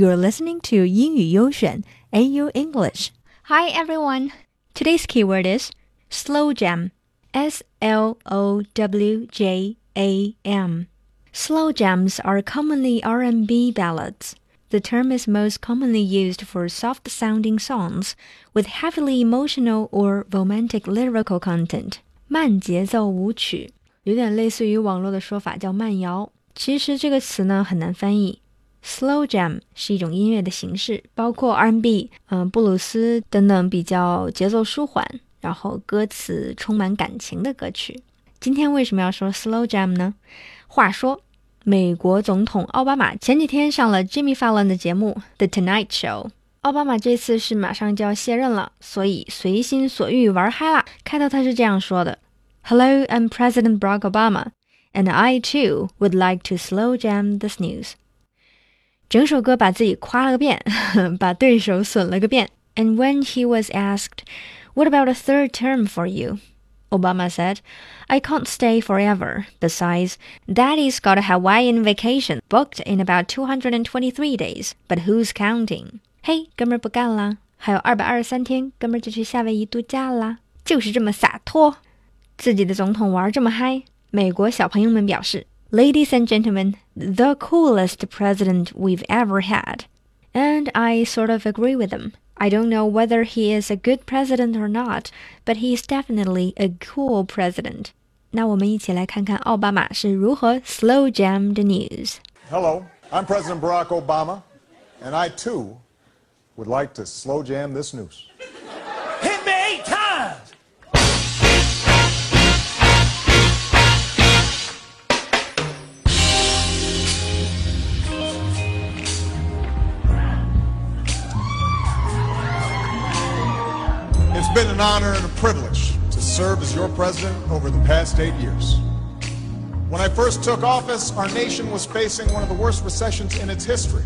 You're listening to 英语优选 AU English. Hi everyone. Today's keyword is slow jam. S L O W J A M. Slow jams are commonly R&B ballads. The term is most commonly used for soft-sounding songs with heavily emotional or romantic lyrical content. 慢节奏舞曲有点类似于网络的说法叫慢摇。其实这个词呢很难翻译。 Slow jam 是一种音乐的形式，包括 R&B、嗯布鲁斯等等比较节奏舒缓，然后歌词充满感情的歌曲。今天为什么要说 slow jam 呢？话说，美国总统奥巴马前几天上了 Jimmy Fallon 的节目《The Tonight Show》。奥巴马这次是马上就要卸任了，所以随心所欲玩嗨啦。开头他是这样说的：“Hello, I'm President Barack Obama, and I too would like to slow jam the snooze。”整首歌把自己夸了个遍，把对手损了个遍。And when he was asked, "What about a third term for you?" Obama said, "I can't stay forever. Besides, Daddy's got a Hawaiian vacation booked in about 223 days. But who's counting?" 嘿，哥们儿不干啦，还有二百二十三天，哥们儿就去夏威夷度假啦，就是这么洒脱。自己的总统玩这么嗨，美国小朋友们表示。 Ladies and gentlemen, the coolest president we've ever had. And I sort of agree with him. I don't know whether he is a good president or not, but he's definitely a cool president. 那我们一起来看看奥巴马是如何 slow jam the news. Hello, I'm President Barack Obama, and I too would like to slow jam this news. An honor and a privilege to serve as your president over the past eight years. When I first took office, our nation was facing one of the worst recessions in its history.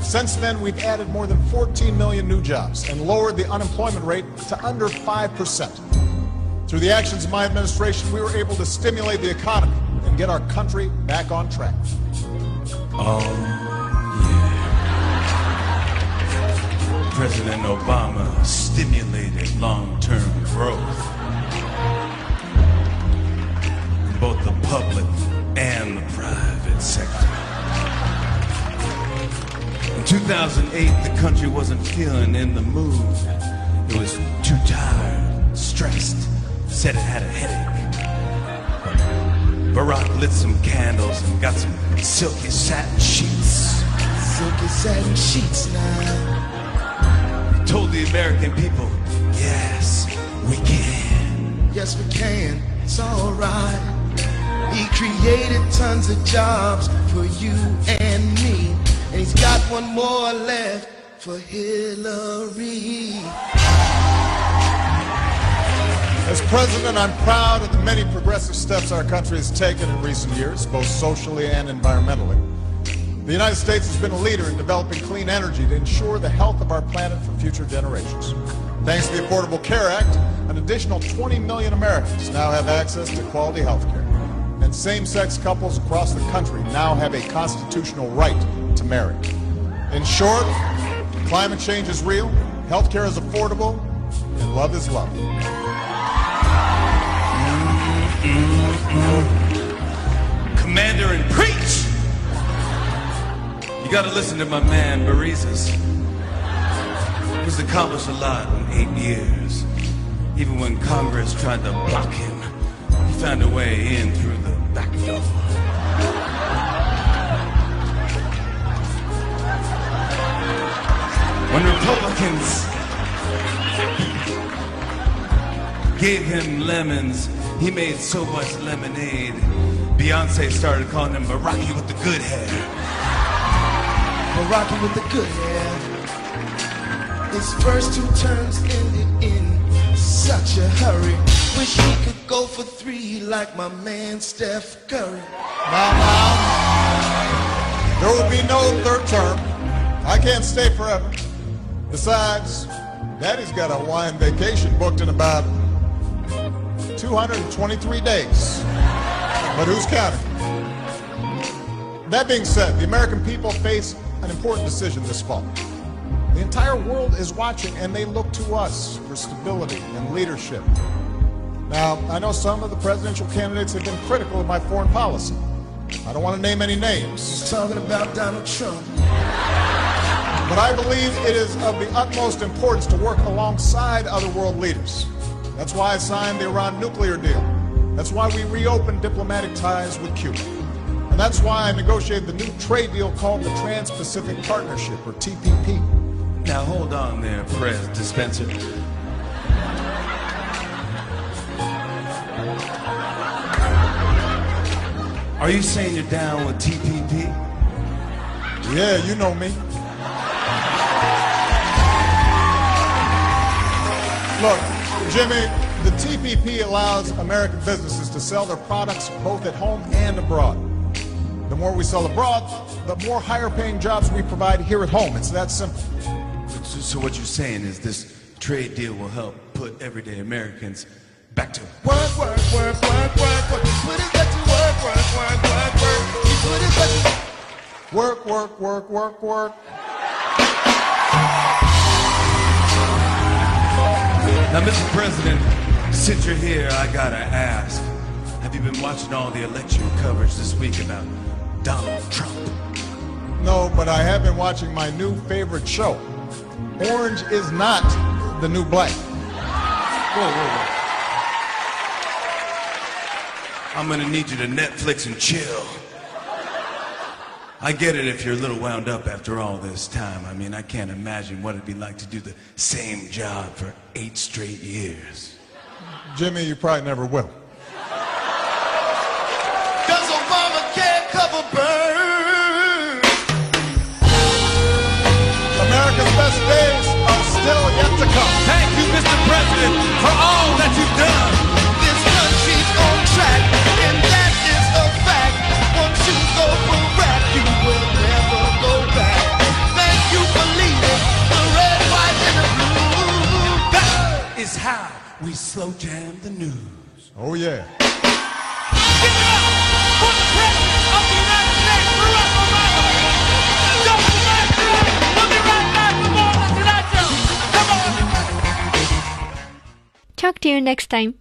Since then, we've added more than 14 million new jobs and lowered the unemployment rate to under 5%. Through the actions of my administration, we were able to stimulate the economy and get our country back on track. Um, President Obama stimulated long-term growth in both the public and the private sector. In 2008, the country wasn't feeling in the mood. It was too tired, stressed, said it had a headache. Barack lit some candles and got some silky satin sheets. Silky satin sheets now. Told the American people, yes, we can. Yes, we can. It's alright. He created tons of jobs for you and me. And he's got one more left for Hillary. As president, I'm proud of the many progressive steps our country has taken in recent years, both socially and environmentally. The United States has been a leader in developing clean energy to ensure the health of our planet for future generations. Thanks to the Affordable Care Act, an additional 20 million Americans now have access to quality health care. And same-sex couples across the country now have a constitutional right to marry. In short, climate change is real, health care is affordable, and love is love. Commander and preach! You gotta listen to my man, Barisas. He's accomplished a lot in eight years. Even when Congress tried to block him, he found a way in through the back door. When Republicans gave him lemons, he made so much lemonade. Beyonce started calling him Baraki with the good hair. Rocky with the good hair. His first two terms ended in such a hurry. Wish he could go for three like my man Steph Curry. Now, now, there will be no third term. I can't stay forever. Besides, Daddy's got a Hawaiian vacation booked in about 223 days. But who's counting? That being said, the American people face an important decision this fall. The entire world is watching, and they look to us for stability and leadership. Now, I know some of the presidential candidates have been critical of my foreign policy. I don't want to name any names. He's talking about Donald Trump. But I believe it is of the utmost importance to work alongside other world leaders. That's why I signed the Iran nuclear deal. That's why we reopened diplomatic ties with Cuba. And that's why I negotiated the new trade deal called the Trans Pacific Partnership, or TPP. Now hold on there, Prez Dispenser. Are you saying you're down with TPP? Yeah, you know me. Look, Jimmy, the TPP allows American businesses to sell their products both at home and abroad. The more we sell abroad, the more higher paying jobs we provide here at home. It's that simple. So, so what you're saying is this trade deal will help put everyday Americans back to Work, work, work, work, work, work. You put it back to work, work, work, work, work. You put it back to Work, work, work, work, work. Now, Mr. President, since you're here, I gotta ask have you been watching all the election coverage this week about Donald Trump? No, but I have been watching my new favorite show. Orange is not the new black. Whoa, whoa, whoa. I'm gonna need you to Netflix and chill. I get it if you're a little wound up after all this time. I mean, I can't imagine what it'd be like to do the same job for eight straight years. Jimmy, you probably never will. Cover burn? America's best days are still yet to come. Thank you, Mr. President, for all that you've done. This country's on track, and that is a fact. Once you go for rap, you will never go back. Thank you for leading the red, white, and the blue. That is how we slow jam the news. Oh, yeah. Talk to you next time.